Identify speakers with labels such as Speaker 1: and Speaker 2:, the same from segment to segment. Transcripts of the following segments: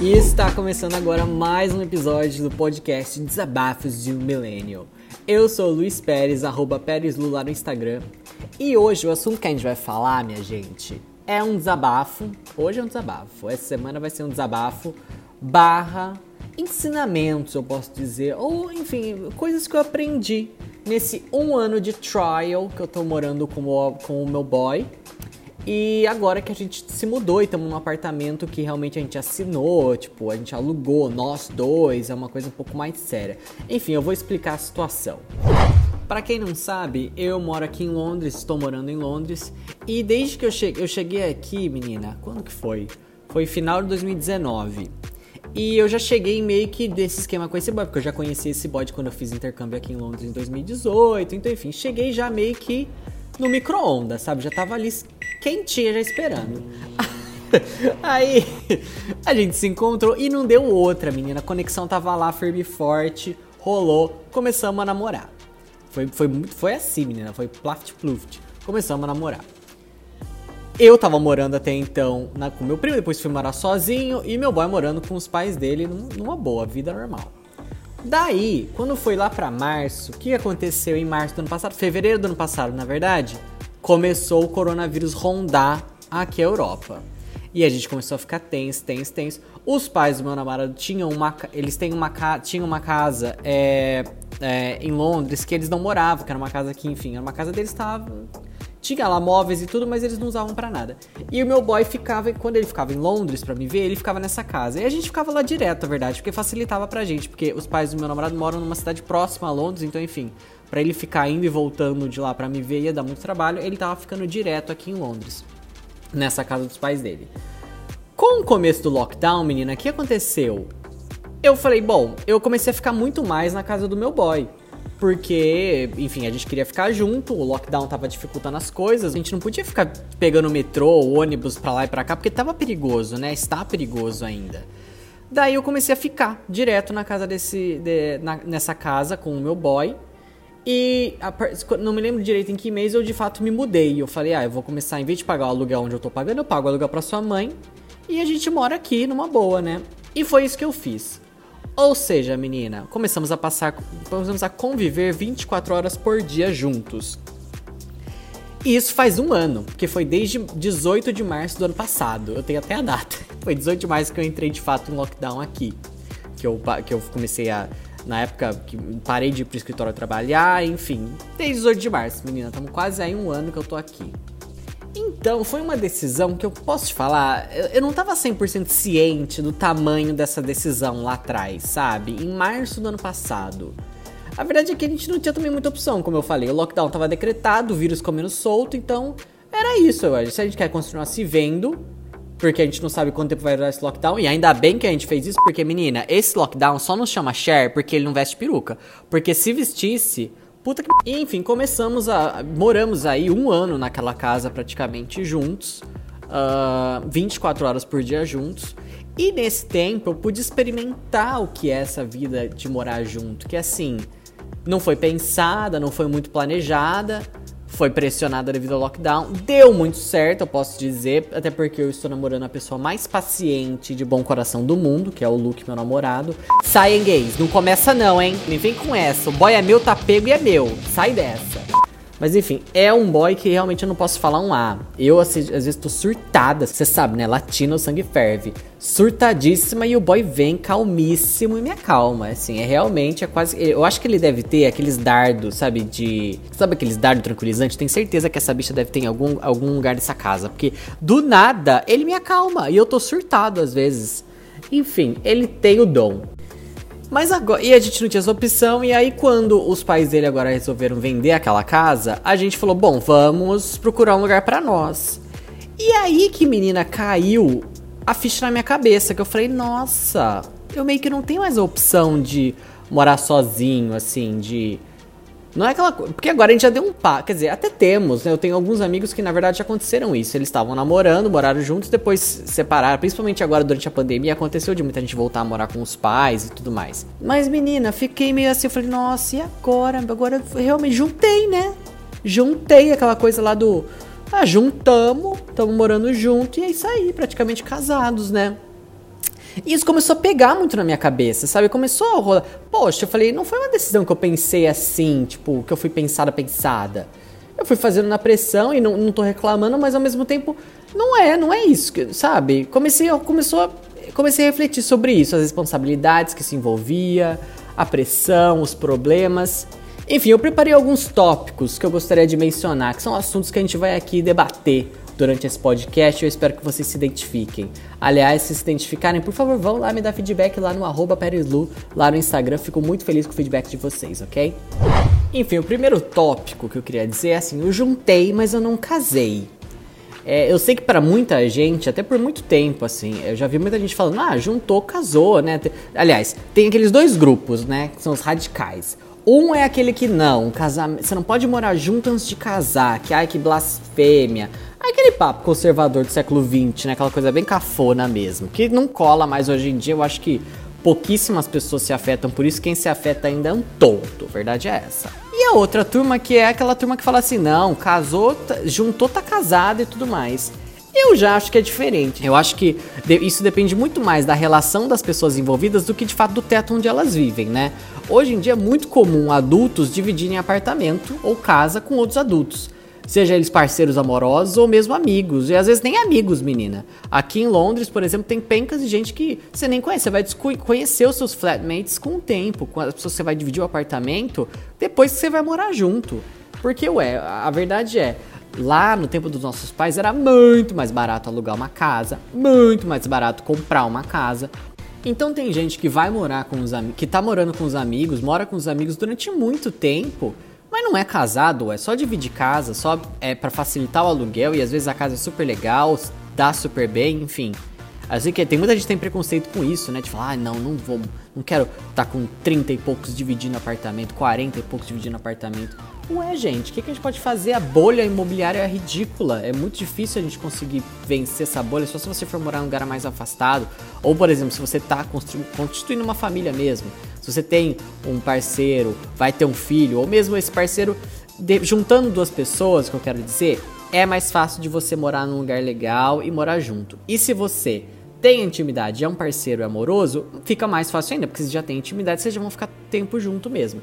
Speaker 1: E está começando agora mais um episódio do podcast Desabafos de um Millennial. Eu sou Luiz Pérez, arroba Pérez Lula no Instagram. E hoje o assunto que a gente vai falar, minha gente, é um desabafo. Hoje é um desabafo. Essa semana vai ser um desabafo barra ensinamentos, eu posso dizer. Ou, enfim, coisas que eu aprendi nesse um ano de trial que eu tô morando com o, com o meu boy. E agora que a gente se mudou e estamos num apartamento que realmente a gente assinou, tipo, a gente alugou, nós dois, é uma coisa um pouco mais séria. Enfim, eu vou explicar a situação. Para quem não sabe, eu moro aqui em Londres, estou morando em Londres, e desde que eu cheguei, eu cheguei aqui, menina, quando que foi? Foi final de 2019. E eu já cheguei meio que desse esquema com esse boy, porque eu já conheci esse boy quando eu fiz intercâmbio aqui em Londres em 2018. Então, enfim, cheguei já meio que no micro-ondas, sabe? Já tava ali quentinha já esperando. Aí a gente se encontrou e não deu outra, menina. A conexão tava lá firme e forte, rolou, começamos a namorar. Foi, foi, foi assim, menina. Foi plaft pluft. Começamos a namorar. Eu tava morando até então na, com meu primo, depois fui morar sozinho e meu boy morando com os pais dele numa boa, vida normal. Daí, quando foi lá para março, o que aconteceu em março do ano passado? Fevereiro do ano passado, na verdade, começou o coronavírus rondar aqui a Europa. E a gente começou a ficar tenso, tenso, tenso. Os pais do meu namorado tinham uma, eles têm uma, tinham uma casa é, é, em Londres que eles não moravam, que era uma casa que, enfim, era uma casa deles estava tinha lá móveis e tudo, mas eles não usavam para nada. E o meu boy ficava, quando ele ficava em Londres para me ver, ele ficava nessa casa. E a gente ficava lá direto, na verdade, porque facilitava pra gente, porque os pais do meu namorado moram numa cidade próxima a Londres, então enfim, para ele ficar indo e voltando de lá para me ver ia dar muito trabalho, ele tava ficando direto aqui em Londres, nessa casa dos pais dele. Com o começo do lockdown, menina, o que aconteceu? Eu falei, bom, eu comecei a ficar muito mais na casa do meu boy. Porque, enfim, a gente queria ficar junto, o lockdown tava dificultando as coisas, a gente não podia ficar pegando metrô, ônibus pra lá e pra cá, porque tava perigoso, né? Está perigoso ainda. Daí eu comecei a ficar direto na casa desse. De, na, nessa casa com o meu boy. E a, não me lembro direito em que mês eu de fato me mudei. Eu falei, ah, eu vou começar, em vez de pagar o aluguel onde eu tô pagando, eu pago o aluguel pra sua mãe. E a gente mora aqui numa boa, né? E foi isso que eu fiz. Ou seja, menina, começamos a passar, começamos a conviver 24 horas por dia juntos. E isso faz um ano, porque foi desde 18 de março do ano passado. Eu tenho até a data. Foi 18 de março que eu entrei de fato em lockdown aqui. Que eu, que eu comecei a. Na época que parei de ir pro escritório trabalhar, enfim. Desde 18 de março, menina. Estamos quase aí um ano que eu tô aqui. Então, foi uma decisão que eu posso te falar, eu, eu não tava 100% ciente do tamanho dessa decisão lá atrás, sabe? Em março do ano passado. A verdade é que a gente não tinha também muita opção, como eu falei. O lockdown tava decretado, o vírus comendo solto, então era isso, eu acho. Se a gente quer continuar se vendo, porque a gente não sabe quanto tempo vai durar esse lockdown. E ainda bem que a gente fez isso, porque, menina, esse lockdown só nos chama share porque ele não veste peruca. Porque se vestisse, Puta que. enfim, começamos a. Moramos aí um ano naquela casa praticamente juntos. Uh, ah, 24 horas por dia juntos. E nesse tempo eu pude experimentar o que é essa vida de morar junto. Que assim, não foi pensada, não foi muito planejada foi pressionada devido ao lockdown. Deu muito certo, eu posso dizer, até porque eu estou namorando a pessoa mais paciente de bom coração do mundo, que é o Luke, meu namorado. Saem gays, não começa não, hein? Nem vem com essa. O boy é meu, tá pego e é meu. Sai dessa. Mas enfim, é um boy que realmente eu não posso falar um A. Eu, assim, às vezes, tô surtada. Você sabe, né? Latino, o sangue ferve. Surtadíssima e o boy vem calmíssimo e me acalma. Assim, é realmente, é quase. Eu acho que ele deve ter aqueles dardos, sabe? De. Sabe aqueles dardos tranquilizantes? Tenho certeza que essa bicha deve ter em algum, algum lugar dessa casa. Porque do nada ele me acalma. E eu tô surtado às vezes. Enfim, ele tem o dom. Mas agora. E a gente não tinha essa opção. E aí, quando os pais dele agora resolveram vender aquela casa, a gente falou: bom, vamos procurar um lugar para nós. E aí que menina caiu a ficha na minha cabeça, que eu falei, nossa, eu meio que não tenho mais a opção de morar sozinho, assim, de não é aquela coisa. Porque agora a gente já deu um pá. Quer dizer, até temos, né? Eu tenho alguns amigos que na verdade já aconteceram isso. Eles estavam namorando, moraram juntos, depois separaram. Principalmente agora durante a pandemia, aconteceu de muita gente voltar a morar com os pais e tudo mais. Mas menina, fiquei meio assim. Eu falei, nossa, e agora? Agora eu realmente juntei, né? Juntei aquela coisa lá do. Ah, juntamos, estamos morando junto e é isso aí, praticamente casados, né? E isso começou a pegar muito na minha cabeça, sabe? Começou a rolar. Poxa, eu falei, não foi uma decisão que eu pensei assim, tipo, que eu fui pensada, pensada. Eu fui fazendo na pressão e não, não tô reclamando, mas ao mesmo tempo, não é, não é isso, sabe? Comecei, começou a, comecei a refletir sobre isso, as responsabilidades que se envolvia, a pressão, os problemas. Enfim, eu preparei alguns tópicos que eu gostaria de mencionar, que são assuntos que a gente vai aqui debater durante esse podcast. Eu espero que vocês se identifiquem. Aliás, se se identificarem, por favor, vão lá me dar feedback lá no arroba lá no Instagram. Fico muito feliz com o feedback de vocês, ok? Enfim, o primeiro tópico que eu queria dizer é assim: eu juntei, mas eu não casei. É, eu sei que para muita gente, até por muito tempo, assim, eu já vi muita gente falando, ah, juntou, casou, né? Aliás, tem aqueles dois grupos, né? Que são os radicais. Um é aquele que não, casamento, você não pode morar junto antes de casar, que ai que blasfêmia. Aquele papo conservador do século XX, né? Aquela coisa bem cafona mesmo, que não cola mais hoje em dia. Eu acho que pouquíssimas pessoas se afetam por isso, quem se afeta ainda é um tonto, verdade é essa. E a outra turma que é aquela turma que fala assim: não, casou, tá, juntou, tá casado e tudo mais. Eu já acho que é diferente. Eu acho que isso depende muito mais da relação das pessoas envolvidas do que de fato do teto onde elas vivem, né? Hoje em dia é muito comum adultos dividirem apartamento ou casa com outros adultos. Seja eles parceiros amorosos ou mesmo amigos. E às vezes nem amigos, menina. Aqui em Londres, por exemplo, tem pencas de gente que você nem conhece. Você vai conhecer os seus flatmates com o tempo. Com as pessoas que você vai dividir o apartamento depois que você vai morar junto. Porque, ué, a verdade é, Lá no tempo dos nossos pais era muito mais barato alugar uma casa, muito mais barato comprar uma casa. Então tem gente que vai morar com os amigos, que tá morando com os amigos, mora com os amigos durante muito tempo, mas não é casado, é só dividir casa, só é para facilitar o aluguel e às vezes a casa é super legal, dá super bem, enfim. Assim que tem muita gente que tem preconceito com isso, né? De falar, ah, não, não vou, não quero estar tá com 30 e poucos dividindo apartamento, 40 e poucos dividindo apartamento. Ué, gente, o que, que a gente pode fazer? A bolha imobiliária é ridícula. É muito difícil a gente conseguir vencer essa bolha só se você for morar em um lugar mais afastado. Ou, por exemplo, se você está constituindo uma família mesmo. Se você tem um parceiro, vai ter um filho, ou mesmo esse parceiro, de, juntando duas pessoas, que eu quero dizer, é mais fácil de você morar num lugar legal e morar junto. E se você tem intimidade é um parceiro amoroso, fica mais fácil ainda, porque você já tem intimidade, vocês já vão ficar tempo junto mesmo.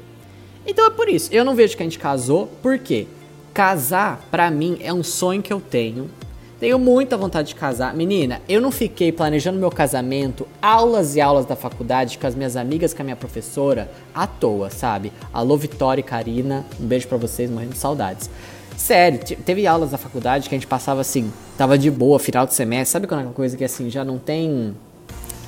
Speaker 1: Então é por isso. Eu não vejo que a gente casou, porque casar, pra mim, é um sonho que eu tenho. Tenho muita vontade de casar. Menina, eu não fiquei planejando meu casamento, aulas e aulas da faculdade com as minhas amigas, com a minha professora, à toa, sabe? Alô, Vitória e Karina, um beijo para vocês, morrendo de saudades. Sério, teve aulas da faculdade que a gente passava assim, tava de boa, final de semestre, sabe quando é uma coisa que assim, já não tem.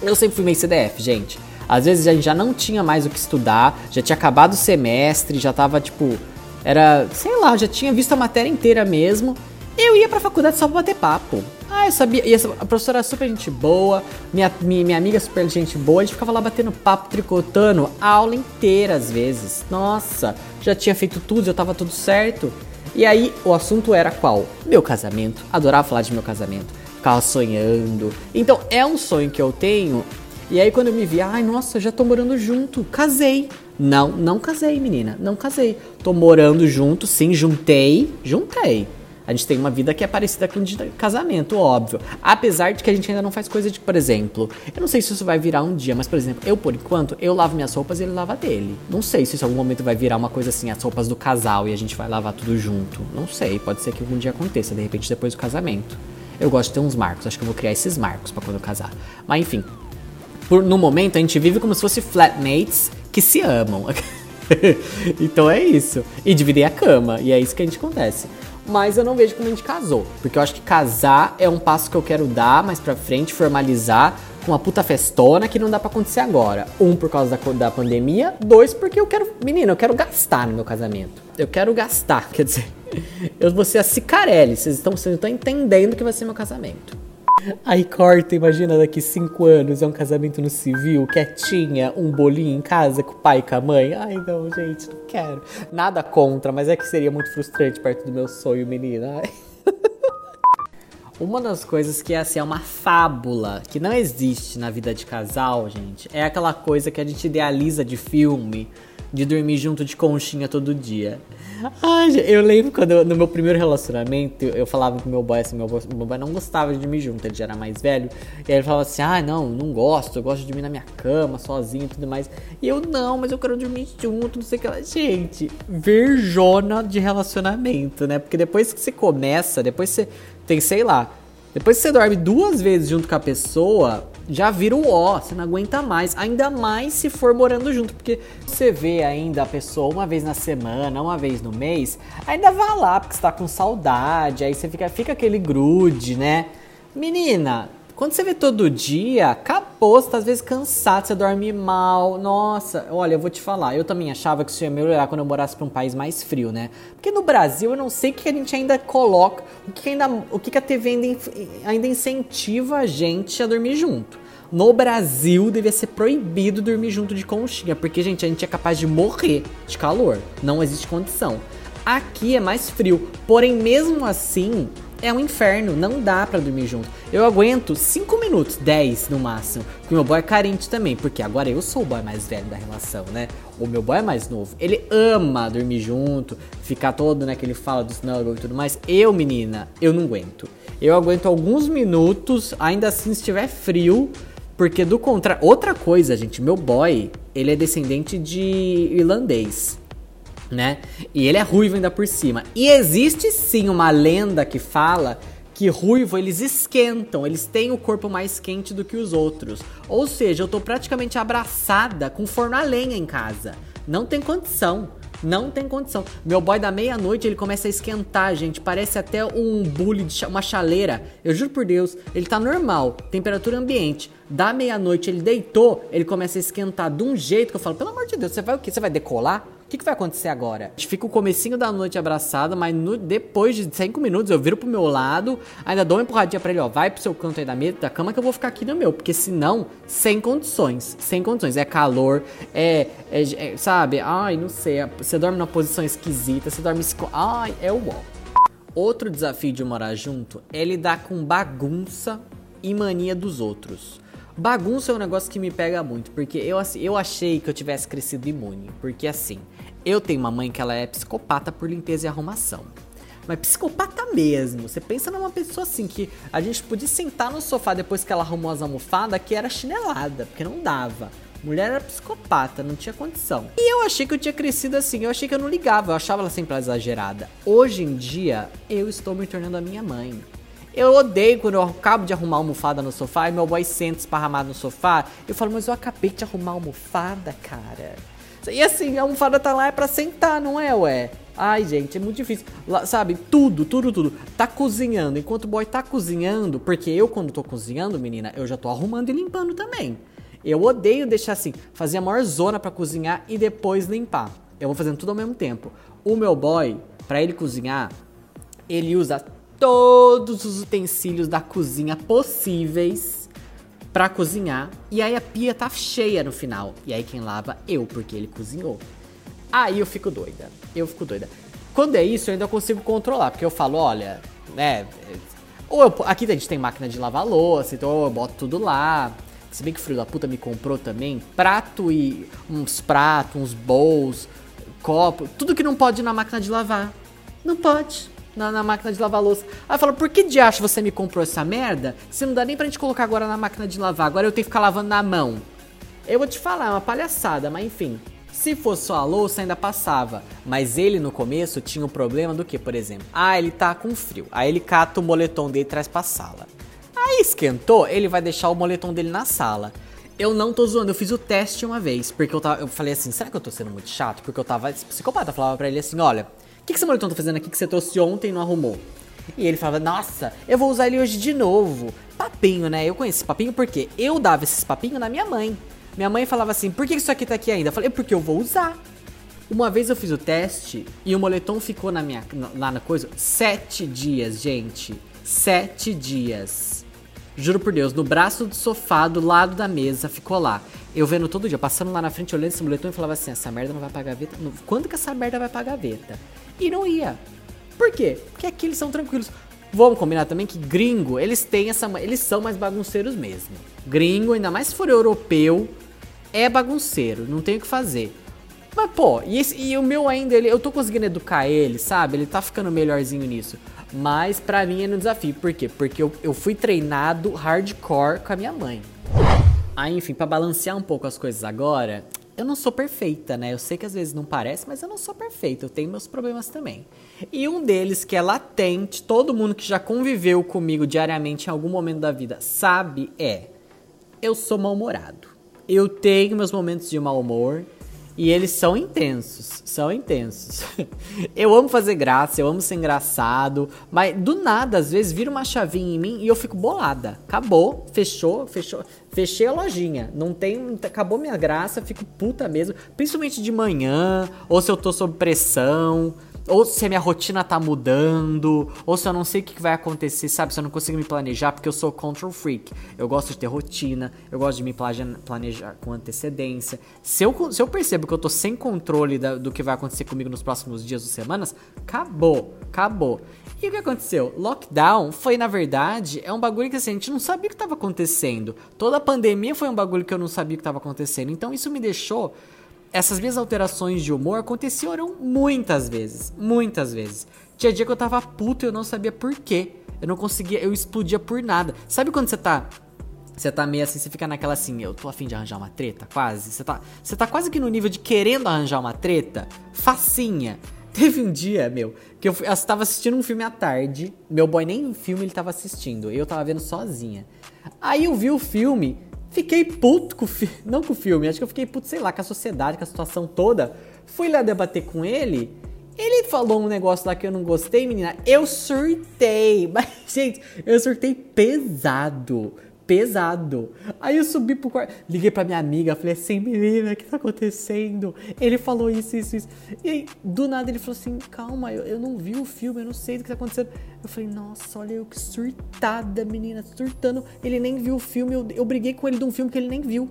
Speaker 1: Eu sempre fui meio CDF, gente. Às vezes a gente já não tinha mais o que estudar, já tinha acabado o semestre, já tava tipo. Era, sei lá, já tinha visto a matéria inteira mesmo. Eu ia pra faculdade só pra bater papo. Ah, eu sabia. E a professora super gente boa, minha, minha, minha amiga super gente boa, a gente ficava lá batendo papo, tricotando a aula inteira às vezes. Nossa, já tinha feito tudo, já tava tudo certo. E aí o assunto era qual? Meu casamento. Adorava falar de meu casamento. Ficava sonhando. Então é um sonho que eu tenho e aí quando eu me vi, ai, nossa, já tô morando junto, casei. Não, não casei, menina, não casei. Tô morando junto, sim, juntei, juntei. A gente tem uma vida que é parecida com de casamento, óbvio. Apesar de que a gente ainda não faz coisa de, por exemplo, eu não sei se isso vai virar um dia, mas por exemplo, eu por enquanto, eu lavo minhas roupas e ele lava dele. Não sei se isso em algum momento vai virar uma coisa assim, as roupas do casal e a gente vai lavar tudo junto. Não sei, pode ser que algum dia aconteça, de repente depois do casamento. Eu gosto de ter uns marcos, acho que eu vou criar esses marcos para quando eu casar. Mas enfim, por, no momento a gente vive como se fosse flatmates que se amam. então é isso. E dividir a cama. E é isso que a gente acontece. Mas eu não vejo como a gente casou. Porque eu acho que casar é um passo que eu quero dar mais pra frente, formalizar com uma puta festona que não dá para acontecer agora. Um, por causa da, da pandemia. Dois, porque eu quero. Menina, eu quero gastar no meu casamento. Eu quero gastar. Quer dizer, eu vou ser a Cicarelli. Vocês estão, vocês estão entendendo que vai ser meu casamento. Aí corta, imagina daqui cinco anos, é um casamento no civil, quietinha, um bolinho em casa com o pai e com a mãe. Ai não, gente, não quero. Nada contra, mas é que seria muito frustrante perto do meu sonho, menina. Ai. Uma das coisas que assim, é uma fábula, que não existe na vida de casal, gente, é aquela coisa que a gente idealiza de filme, de dormir junto de conchinha todo dia. Ai, eu lembro quando eu, no meu primeiro relacionamento eu, falava pro meu boy assim: meu boy, meu boy não gostava de dormir junto, ele já era mais velho. E ele falava assim: ah, não, não gosto, eu gosto de dormir na minha cama, sozinho e tudo mais. E eu, não, mas eu quero dormir junto, não sei o que lá. Gente, verjona de relacionamento, né? Porque depois que você começa, depois você tem, sei lá, depois que você dorme duas vezes junto com a pessoa, já vira um ó, você não aguenta mais. Ainda mais se for morando junto, porque você vê ainda a pessoa uma vez na semana, uma vez no mês, ainda vai lá porque você tá com saudade, aí você fica, fica aquele grude, né? Menina, quando você vê todo dia, acabou, você tá às vezes cansado, você dorme mal. Nossa, olha, eu vou te falar, eu também achava que isso ia melhorar quando eu morasse pra um país mais frio, né? Porque no Brasil eu não sei o que a gente ainda coloca, o que, ainda, o que a TV ainda, ainda incentiva a gente a dormir junto. No Brasil devia ser proibido dormir junto de conchinha, porque, gente, a gente é capaz de morrer de calor. Não existe condição. Aqui é mais frio, porém, mesmo assim, é um inferno, não dá para dormir junto. Eu aguento 5 minutos, 10 no máximo. Porque meu boy é carente também, porque agora eu sou o boy mais velho da relação, né? O meu boy é mais novo. Ele ama dormir junto, ficar todo, né, que ele fala do snuggle e tudo mais. Eu, menina, eu não aguento. Eu aguento alguns minutos, ainda assim se estiver frio, porque do contrário, outra coisa, gente, meu boy, ele é descendente de irlandês né? E ele é ruivo ainda por cima. E existe sim uma lenda que fala que ruivo eles esquentam, eles têm o corpo mais quente do que os outros. Ou seja, eu tô praticamente abraçada com forno a lenha em casa. Não tem condição. Não tem condição. Meu boy da meia-noite ele começa a esquentar, gente. Parece até um bule de uma chaleira. Eu juro por Deus, ele tá normal, temperatura ambiente. Da meia-noite ele deitou, ele começa a esquentar de um jeito que eu falo: pelo amor de Deus, você vai o quê? Você vai decolar? O que, que, vai acontecer agora? A gente fica o comecinho da noite abraçada, mas no, depois de 5 minutos eu viro pro meu lado, ainda dou uma empurradinha pra ele, ó, vai pro seu canto aí da mesa, da cama que eu vou ficar aqui no meu, porque senão, sem condições, sem condições, é calor, é, é, é sabe, ai, não sei, você dorme numa posição esquisita, você dorme, ai, é o. Outro desafio de morar junto é lidar com bagunça e mania dos outros. Bagunça é um negócio que me pega muito, porque eu, assim, eu achei que eu tivesse crescido imune. Porque assim, eu tenho uma mãe que ela é psicopata por limpeza e arrumação. Mas psicopata mesmo. Você pensa numa pessoa assim que a gente podia sentar no sofá depois que ela arrumou as almofadas, que era chinelada, porque não dava. Mulher era psicopata, não tinha condição. E eu achei que eu tinha crescido assim, eu achei que eu não ligava, eu achava ela sempre exagerada. Hoje em dia, eu estou me tornando a minha mãe. Eu odeio quando eu acabo de arrumar almofada no sofá e meu boy senta esparramado no sofá. Eu falo, mas eu acabei de arrumar almofada, cara. E assim, a almofada tá lá é pra sentar, não é, ué? Ai, gente, é muito difícil. Lá, sabe, tudo, tudo, tudo. Tá cozinhando. Enquanto o boy tá cozinhando, porque eu, quando tô cozinhando, menina, eu já tô arrumando e limpando também. Eu odeio deixar assim, fazer a maior zona para cozinhar e depois limpar. Eu vou fazendo tudo ao mesmo tempo. O meu boy, para ele cozinhar, ele usa todos os utensílios da cozinha possíveis para cozinhar. E aí a pia tá cheia no final. E aí quem lava? Eu, porque ele cozinhou. Aí eu fico doida. Eu fico doida. Quando é isso, eu ainda consigo controlar, porque eu falo, olha, né? Ou eu, aqui a gente tem máquina de lavar louça, então eu boto tudo lá. Se bem que o filho da puta me comprou também prato e uns pratos, uns bowls, copo, tudo que não pode ir na máquina de lavar. Não pode na, na, máquina de lavar louça. Aí fala, por que de acho você me comprou essa merda? Se não dá nem pra gente colocar agora na máquina de lavar, agora eu tenho que ficar lavando na mão. Eu vou te falar, é uma palhaçada, mas enfim. Se fosse só a louça, ainda passava. Mas ele no começo tinha o problema do que, por exemplo? Ah, ele tá com frio. Aí ele cata o moletom dele e traz pra sala. Aí esquentou, ele vai deixar o moletom dele na sala. Eu não tô zoando, eu fiz o teste uma vez, porque eu, tava, eu falei assim, será que eu tô sendo muito chato? Porque eu tava psicopata, eu falava pra ele assim, olha, que, que esse moletom tá fazendo aqui que você trouxe ontem e não arrumou? E ele falava, nossa, eu vou usar ele hoje de novo. Papinho, né? Eu conheço esse papinho porque eu dava esses papinhos na minha mãe. Minha mãe falava assim, por que isso aqui tá aqui ainda? Eu falei, porque eu vou usar. Uma vez eu fiz o teste e o moletom ficou na minha, lá na coisa sete dias, gente. Sete dias. Juro por Deus, no braço do sofá, do lado da mesa, ficou lá. Eu vendo todo dia, passando lá na frente, olhando esse moletom e falava assim: essa merda não vai pra gaveta. Quando que essa merda vai pra gaveta? E não ia. Por quê? Porque aqui eles são tranquilos. Vamos combinar também que gringo, eles têm essa. Eles são mais bagunceiros mesmo. Gringo, ainda mais se for europeu, é bagunceiro, não tem o que fazer. Mas, pô, e, esse, e o meu ainda, ele, eu tô conseguindo educar ele, sabe? Ele tá ficando melhorzinho nisso. Mas pra mim é no desafio. Por quê? Porque eu, eu fui treinado hardcore com a minha mãe. Aí, enfim, para balancear um pouco as coisas agora, eu não sou perfeita, né? Eu sei que às vezes não parece, mas eu não sou perfeita. Eu tenho meus problemas também. E um deles que é latente, todo mundo que já conviveu comigo diariamente em algum momento da vida sabe é: eu sou mal-humorado. Eu tenho meus momentos de mau humor. E eles são intensos, são intensos. eu amo fazer graça, eu amo ser engraçado, mas do nada, às vezes, vira uma chavinha em mim e eu fico bolada. Acabou, fechou, fechou. Fechei a lojinha. Não tem. Acabou minha graça, fico puta mesmo. Principalmente de manhã, ou se eu tô sob pressão ou se a minha rotina tá mudando, ou se eu não sei o que vai acontecer, sabe? Se eu não consigo me planejar, porque eu sou control freak. Eu gosto de ter rotina, eu gosto de me planejar com antecedência. Se eu, se eu percebo que eu tô sem controle da, do que vai acontecer comigo nos próximos dias ou semanas, acabou, acabou. E o que aconteceu? Lockdown foi, na verdade, é um bagulho que assim, a gente não sabia o que estava acontecendo. Toda a pandemia foi um bagulho que eu não sabia o que estava acontecendo. Então isso me deixou essas minhas alterações de humor aconteceram muitas vezes. Muitas vezes. Tinha dia que eu tava puto e eu não sabia por quê. Eu não conseguia, eu explodia por nada. Sabe quando você tá. Você tá meio assim, você fica naquela assim, eu tô afim de arranjar uma treta, quase. Você tá, você tá quase que no nível de querendo arranjar uma treta, facinha. Teve um dia, meu, que eu, eu tava assistindo um filme à tarde. Meu boy nem filme ele tava assistindo. Eu tava vendo sozinha. Aí eu vi o filme Fiquei puto com o filme. Não com o filme, acho que eu fiquei puto, sei lá, com a sociedade, com a situação toda. Fui lá debater com ele. Ele falou um negócio lá que eu não gostei, menina. Eu surtei. Mas, gente, eu surtei pesado pesado. Aí eu subi pro quarto, liguei pra minha amiga, falei assim, menina, o que tá acontecendo? Ele falou isso, isso, isso. E aí, do nada ele falou assim, calma, eu, eu não vi o filme, eu não sei do que tá acontecendo. Eu falei, nossa, olha eu que surtada, menina, surtando. Ele nem viu o filme, eu, eu briguei com ele de um filme que ele nem viu.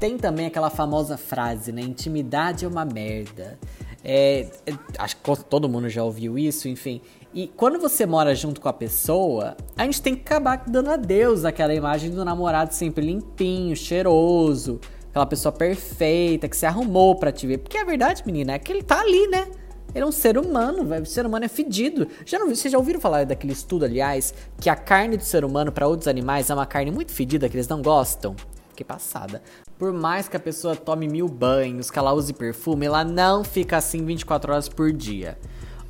Speaker 1: Tem também aquela famosa frase, né? Intimidade é uma merda. É, é, acho que todo mundo já ouviu isso, enfim. E quando você mora junto com a pessoa, a gente tem que acabar dando adeus àquela imagem do namorado sempre limpinho, cheiroso, aquela pessoa perfeita que se arrumou para te ver. Porque a verdade, menina, é que ele tá ali, né? Ele é um ser humano, o ser humano é fedido. Já não, vocês já ouviram falar daquele estudo, aliás, que a carne do ser humano para outros animais é uma carne muito fedida que eles não gostam? Que passada. Por mais que a pessoa tome mil banhos, que ela use perfume, ela não fica assim 24 horas por dia.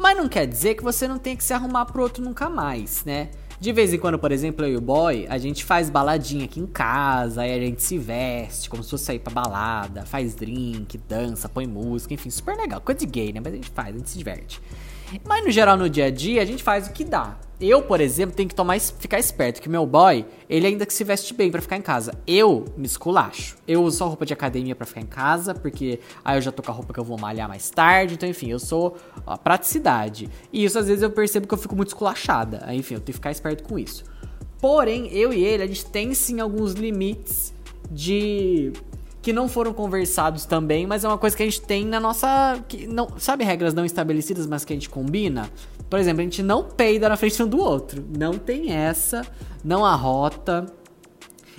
Speaker 1: Mas não quer dizer que você não tem que se arrumar pro outro nunca mais, né? De vez em quando, por exemplo, eu e o boy, a gente faz baladinha aqui em casa, aí a gente se veste como se fosse sair pra balada, faz drink, dança, põe música, enfim, super legal. Coisa de gay, né? Mas a gente faz, a gente se diverte. Mas no geral, no dia a dia, a gente faz o que dá. Eu, por exemplo, tenho que tomar, ficar esperto, que meu boy, ele ainda que se veste bem para ficar em casa. Eu me esculacho. Eu uso só roupa de academia para ficar em casa, porque aí eu já tô com a roupa que eu vou malhar mais tarde. Então, enfim, eu sou a praticidade. E isso às vezes eu percebo que eu fico muito esculachada. Aí, enfim, eu tenho que ficar esperto com isso. Porém, eu e ele, a gente tem sim alguns limites de que não foram conversados também, mas é uma coisa que a gente tem na nossa. Que não, sabe, regras não estabelecidas, mas que a gente combina? Por exemplo, a gente não peida na frente um do outro. Não tem essa, não arrota.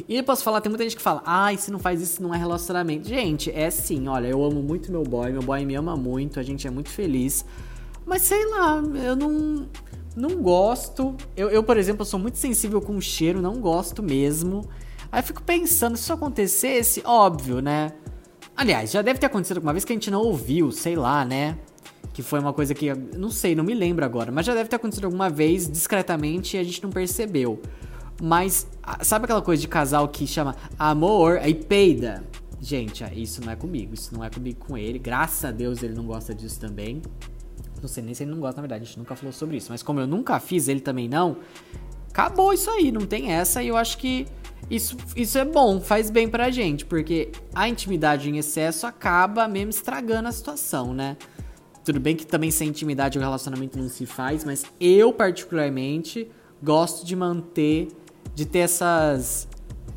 Speaker 1: E eu posso falar, tem muita gente que fala, ai, ah, se não faz isso, não é relacionamento. Gente, é sim, olha, eu amo muito meu boy, meu boy me ama muito, a gente é muito feliz. Mas sei lá, eu não. Não gosto. Eu, eu, por exemplo, sou muito sensível com o cheiro, não gosto mesmo. Aí fico pensando, se isso acontecesse, óbvio, né? Aliás, já deve ter acontecido alguma vez que a gente não ouviu, sei lá, né? Que foi uma coisa que, não sei, não me lembro agora, mas já deve ter acontecido alguma vez discretamente e a gente não percebeu. Mas, sabe aquela coisa de casal que chama amor, aí peida? Gente, isso não é comigo, isso não é comigo com ele. Graças a Deus ele não gosta disso também. Não sei nem se ele não gosta, na verdade, a gente nunca falou sobre isso. Mas como eu nunca fiz, ele também não. Acabou isso aí, não tem essa. E eu acho que isso, isso é bom, faz bem pra gente, porque a intimidade em excesso acaba mesmo estragando a situação, né? Tudo bem que também sem intimidade o relacionamento não se faz, mas eu particularmente gosto de manter, de ter essas.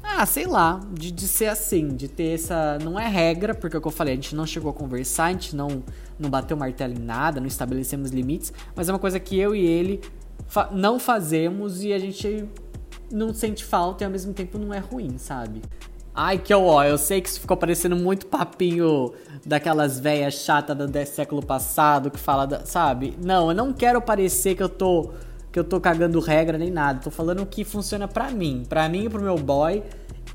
Speaker 1: Ah, sei lá, de, de ser assim, de ter essa. Não é regra, porque é o que eu falei, a gente não chegou a conversar, a gente não, não bateu martelo em nada, não estabelecemos limites, mas é uma coisa que eu e ele fa não fazemos e a gente não sente falta e ao mesmo tempo não é ruim, sabe? Ai, que ó, eu sei que isso ficou parecendo muito papinho daquelas velhas chatas do século passado que fala, da, sabe? Não, eu não quero parecer que eu tô que eu tô cagando regra nem nada. Tô falando que funciona para mim, para mim e pro meu boy.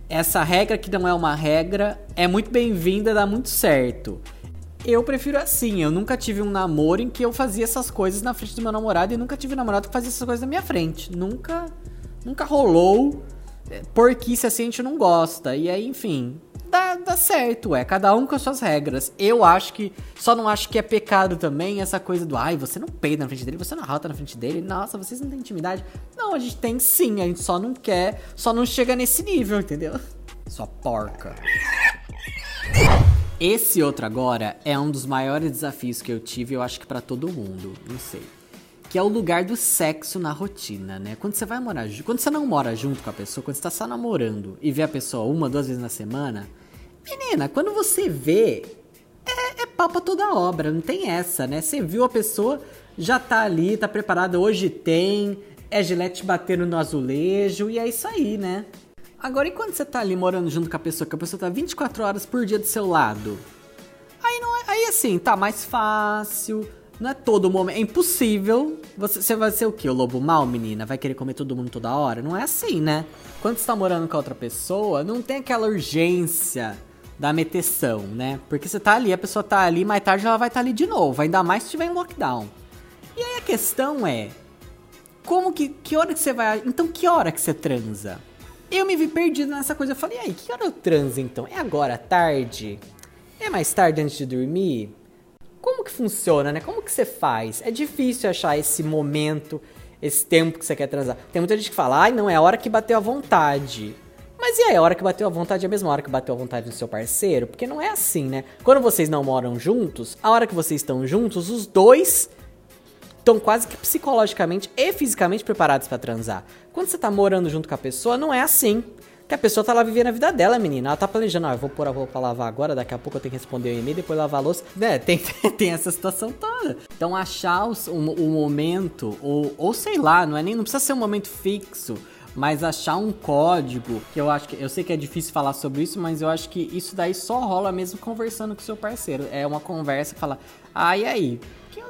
Speaker 1: Essa regra que não é uma regra é muito bem-vinda, dá muito certo. Eu prefiro assim, eu nunca tive um namoro em que eu fazia essas coisas na frente do meu namorado e nunca tive um namorado que fazia essas coisas na minha frente. Nunca, nunca rolou porquice assim a gente não gosta. E aí, enfim, dá, dá certo, é. Cada um com as suas regras. Eu acho que. Só não acho que é pecado também essa coisa do ai, você não peida na frente dele, você não rota na frente dele. Nossa, vocês não têm intimidade. Não, a gente tem sim, a gente só não quer, só não chega nesse nível, entendeu? Sua porca. Esse outro agora é um dos maiores desafios que eu tive, eu acho que para todo mundo. Não sei que é o lugar do sexo na rotina, né? Quando você vai morar quando você não mora junto com a pessoa, quando você tá só namorando e vê a pessoa uma, duas vezes na semana, menina, quando você vê, é, é pau pra toda obra, não tem essa, né? Você viu a pessoa, já tá ali, tá preparada, hoje tem, é gilete batendo no azulejo, e é isso aí, né? Agora, e quando você tá ali morando junto com a pessoa, que a pessoa tá 24 horas por dia do seu lado? Aí não é, aí assim, tá mais fácil, não é todo momento. É impossível. Você, você vai ser o quê? O lobo mal, menina? Vai querer comer todo mundo toda hora? Não é assim, né? Quando você tá morando com a outra pessoa, não tem aquela urgência da meteção, né? Porque você tá ali, a pessoa tá ali, mais tarde ela vai estar tá ali de novo. Ainda mais se tiver em lockdown. E aí a questão é. Como que. Que hora que você vai. Então, que hora que você transa? Eu me vi perdido nessa coisa. Eu falei, e aí, que hora eu transo então? É agora, tarde? É mais tarde antes de dormir? Como que funciona, né? Como que você faz? É difícil achar esse momento, esse tempo que você quer transar. Tem muita gente que fala, ai, não, é a hora que bateu a vontade. Mas e aí, a hora que bateu a vontade é a mesma hora que bateu a vontade do seu parceiro? Porque não é assim, né? Quando vocês não moram juntos, a hora que vocês estão juntos, os dois estão quase que psicologicamente e fisicamente preparados para transar. Quando você tá morando junto com a pessoa, não é assim. Que a pessoa tá lá vivendo a vida dela, menina. Ela tá planejando, ah, eu vou pôr a roupa lavar agora, daqui a pouco eu tenho que responder o e-mail, depois lavar a louça. Né, tem, tem essa situação toda. Então achar o, o, momento, ou, ou sei lá, não é nem, não precisa ser um momento fixo, mas achar um código, que eu acho que eu sei que é difícil falar sobre isso, mas eu acho que isso daí só rola mesmo conversando com seu parceiro. É uma conversa que fala: "Ah, e aí?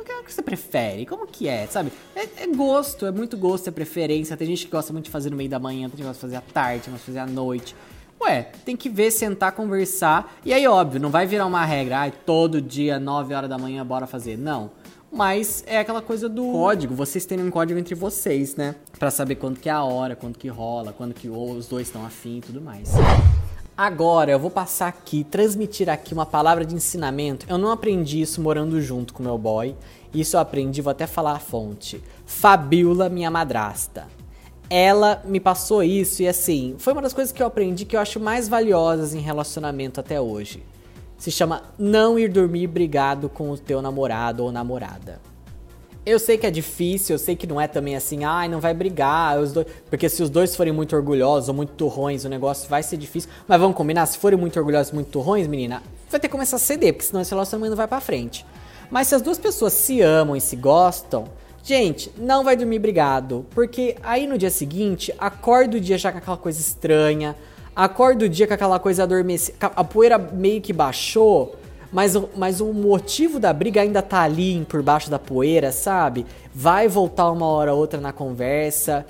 Speaker 1: O que, você prefere? Como que é, sabe? É, é, gosto, é muito gosto, é preferência. Tem gente que gosta muito de fazer no meio da manhã, tem gente que gosta de fazer à tarde, tem gente que gosta de fazer à noite. Ué, tem que ver, sentar, conversar. E aí, óbvio, não vai virar uma regra, ai, todo dia, 9 horas da manhã, bora fazer. Não. Mas é aquela coisa do código, vocês terem um código entre vocês, né? Para saber quando que é a hora, quando que rola, quando que os dois estão afim e tudo mais. Agora eu vou passar aqui, transmitir aqui uma palavra de ensinamento. Eu não aprendi isso morando junto com meu boy. Isso eu aprendi, vou até falar a fonte. Fabiola, minha madrasta. Ela me passou isso e assim, foi uma das coisas que eu aprendi que eu acho mais valiosas em relacionamento até hoje. Se chama não ir dormir brigado com o teu namorado ou namorada. Eu sei que é difícil, eu sei que não é também assim, ai, ah, não vai brigar, os dois, porque se os dois forem muito orgulhosos ou muito turrões, o negócio vai ser difícil. Mas vamos combinar, se forem muito orgulhosos, muito turrões, menina, vai ter que começar a ceder, porque senão esse relacionamento não vai para frente. Mas se as duas pessoas se amam e se gostam, gente, não vai dormir brigado, porque aí no dia seguinte, acorda o dia já com aquela coisa estranha, acorda o dia com aquela coisa adormecida, a poeira meio que baixou, mas, mas o motivo da briga ainda tá ali por baixo da poeira, sabe? Vai voltar uma hora ou outra na conversa.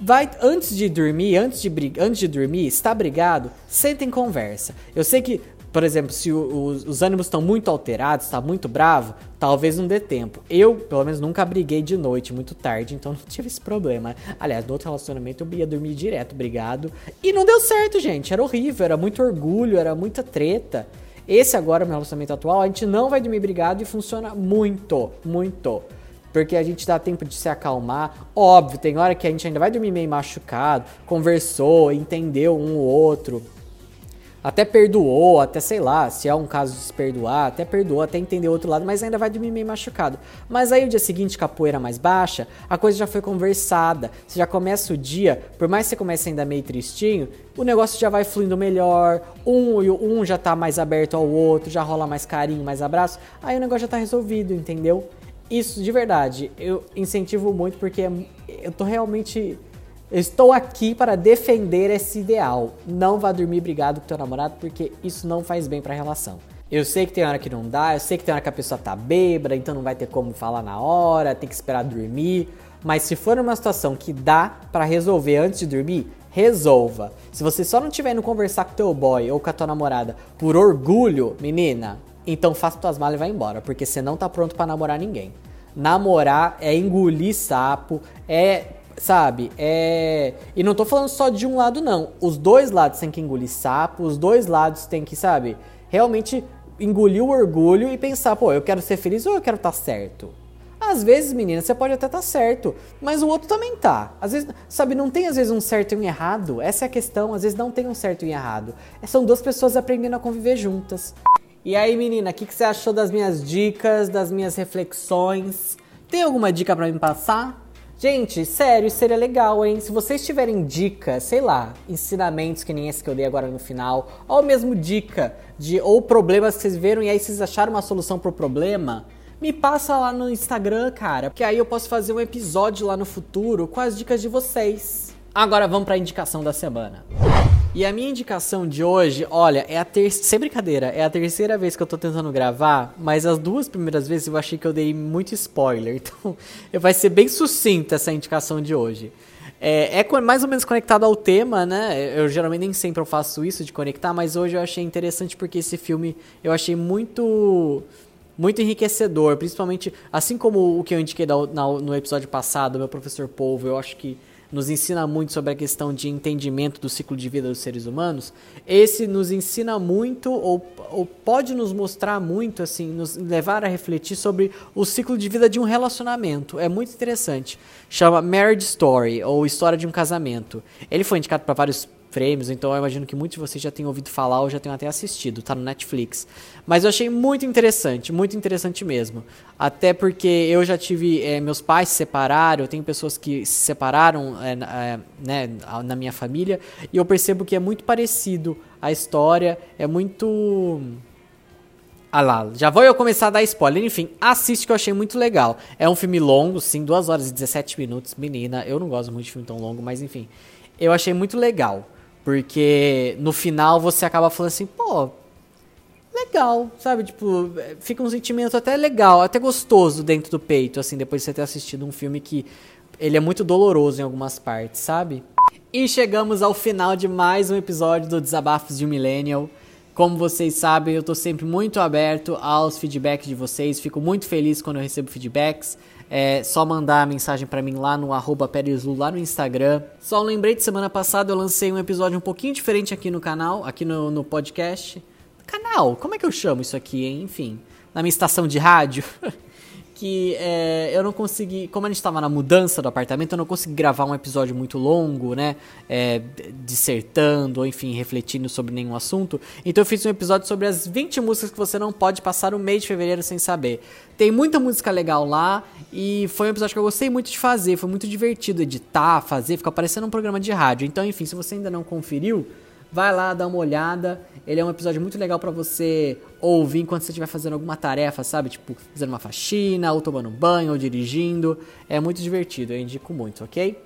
Speaker 1: Vai, antes de dormir, antes de, antes de dormir, está brigado, senta em conversa. Eu sei que, por exemplo, se os, os ânimos estão muito alterados, está muito bravo, talvez não dê tempo. Eu, pelo menos, nunca briguei de noite, muito tarde, então não tive esse problema. Aliás, no outro relacionamento eu ia dormir direto, brigado. E não deu certo, gente. Era horrível, era muito orgulho, era muita treta. Esse agora, meu relacionamento atual, a gente não vai dormir brigado e funciona muito, muito. Porque a gente dá tempo de se acalmar. Óbvio, tem hora que a gente ainda vai dormir meio machucado, conversou, entendeu um ou outro até perdoou, até sei lá, se é um caso de se perdoar, até perdoou, até entender o outro lado, mas ainda vai dormir meio machucado. Mas aí o dia seguinte, com a poeira mais baixa, a coisa já foi conversada, você já começa o dia, por mais que você comece ainda meio tristinho, o negócio já vai fluindo melhor, um, um já tá mais aberto ao outro, já rola mais carinho, mais abraço, aí o negócio já tá resolvido, entendeu? Isso, de verdade, eu incentivo muito porque eu tô realmente. Estou aqui para defender esse ideal. Não vá dormir brigado com teu namorado porque isso não faz bem pra relação. Eu sei que tem hora que não dá, eu sei que tem hora que a pessoa tá bêbada, então não vai ter como falar na hora, tem que esperar dormir. Mas se for uma situação que dá para resolver antes de dormir, resolva. Se você só não tiver indo conversar com teu boy ou com a tua namorada por orgulho, menina, então faça tuas malas e vai embora, porque você não tá pronto para namorar ninguém. Namorar é engolir sapo, é, sabe, é. E não tô falando só de um lado, não. Os dois lados têm que engolir sapo, os dois lados têm que, sabe, realmente engolir o orgulho e pensar, pô, eu quero ser feliz ou eu quero estar tá certo? Às vezes, menina, você pode até estar tá certo, mas o outro também tá. Às vezes, sabe, não tem às vezes um certo e um errado. Essa é a questão, às vezes não tem um certo e um errado. São duas pessoas aprendendo a conviver juntas. E aí, menina, o que, que você achou das minhas dicas, das minhas reflexões? Tem alguma dica para me passar? Gente, sério, seria legal, hein? Se vocês tiverem dicas, sei lá, ensinamentos que nem esse que eu dei agora no final, ou mesmo dica de ou problemas que vocês viram e aí vocês acharam uma solução pro problema, me passa lá no Instagram, cara, porque aí eu posso fazer um episódio lá no futuro com as dicas de vocês. Agora vamos para a indicação da semana. E a minha indicação de hoje, olha, é a terceira. Sem brincadeira, é a terceira vez que eu tô tentando gravar, mas as duas primeiras vezes eu achei que eu dei muito spoiler. Então, vai ser bem sucinta essa indicação de hoje. É, é, mais ou menos conectado ao tema, né? Eu geralmente nem sempre eu faço isso de conectar, mas hoje eu achei interessante porque esse filme eu achei muito muito enriquecedor, principalmente assim como o que eu indiquei no episódio passado, meu professor Polvo, eu acho que nos ensina muito sobre a questão de entendimento do ciclo de vida dos seres humanos, esse nos ensina muito ou, ou pode nos mostrar muito, assim, nos levar a refletir sobre o ciclo de vida de um relacionamento. É muito interessante. Chama Marriage Story, ou História de um Casamento. Ele foi indicado para vários prêmios, então eu imagino que muitos de vocês já tenham ouvido falar ou já tenham até assistido, tá no Netflix. Mas eu achei muito interessante, muito interessante mesmo. Até porque eu já tive. É, meus pais se separaram, eu tenho pessoas que se separaram é, é, né, na minha família, e eu percebo que é muito parecido a história, é muito. Ah lá, já vou eu começar a dar spoiler. Enfim, assiste que eu achei muito legal. É um filme longo, sim, 2 horas e 17 minutos. Menina, eu não gosto muito de filme tão longo, mas enfim. Eu achei muito legal. Porque no final você acaba falando assim, pô, legal, sabe? Tipo, fica um sentimento até legal, até gostoso dentro do peito, assim, depois de você ter assistido um filme que ele é muito doloroso em algumas partes, sabe? E chegamos ao final de mais um episódio do Desabafos de um Millennial. Como vocês sabem, eu tô sempre muito aberto aos feedbacks de vocês, fico muito feliz quando eu recebo feedbacks. É só mandar mensagem para mim lá no arroba lá no Instagram. Só lembrei de semana passada eu lancei um episódio um pouquinho diferente aqui no canal, aqui no, no podcast. Canal, como é que eu chamo isso aqui, hein? Enfim, na minha estação de rádio. que é, eu não consegui, como a gente estava na mudança do apartamento, eu não consegui gravar um episódio muito longo, né? É, dissertando, ou enfim, refletindo sobre nenhum assunto. Então eu fiz um episódio sobre as 20 músicas que você não pode passar o mês de fevereiro sem saber. Tem muita música legal lá e foi um episódio que eu gostei muito de fazer, foi muito divertido editar, fazer, fica parecendo um programa de rádio. Então, enfim, se você ainda não conferiu, Vai lá, dá uma olhada. Ele é um episódio muito legal para você ouvir enquanto você estiver fazendo alguma tarefa, sabe? Tipo, fazendo uma faxina, ou tomando banho, ou dirigindo. É muito divertido, eu indico muito, ok?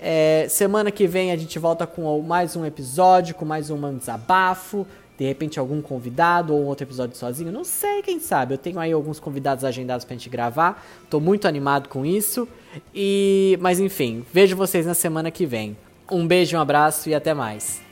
Speaker 1: É, semana que vem a gente volta com mais um episódio, com mais um desabafo. De repente algum convidado ou outro episódio sozinho, não sei, quem sabe. Eu tenho aí alguns convidados agendados pra gente gravar. Tô muito animado com isso. E, mas enfim, vejo vocês na semana que vem. Um beijo, um abraço e até mais.